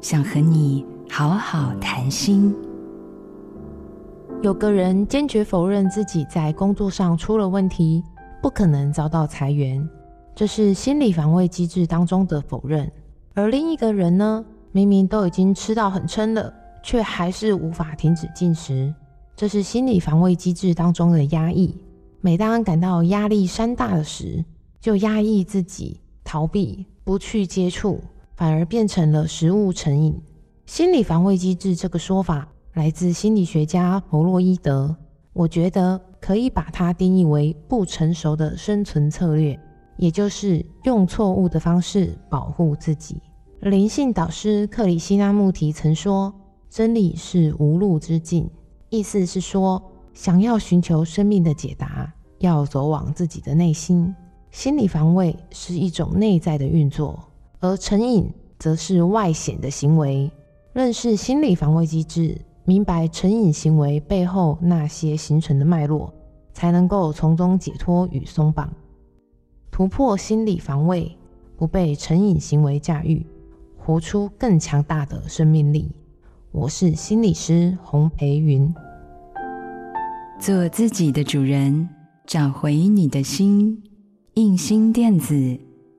想和你好好谈心。有个人坚决否认自己在工作上出了问题，不可能遭到裁员，这是心理防卫机制当中的否认。而另一个人呢，明明都已经吃到很撑了，却还是无法停止进食，这是心理防卫机制当中的压抑。每当感到压力山大的时，就压抑自己，逃避，不去接触，反而变成了食物成瘾。心理防卫机制这个说法来自心理学家弗洛伊德，我觉得可以把它定义为不成熟的生存策略，也就是用错误的方式保护自己。灵性导师克里希那穆提曾说：“真理是无路之境。”意思是说，想要寻求生命的解答，要走往自己的内心。心理防卫是一种内在的运作，而成瘾则是外显的行为。认识心理防卫机制，明白成瘾行为背后那些形成的脉络，才能够从中解脱与松绑，突破心理防卫，不被成瘾行为驾驭，活出更强大的生命力。我是心理师洪培云。做自己的主人，找回你的心。印心电子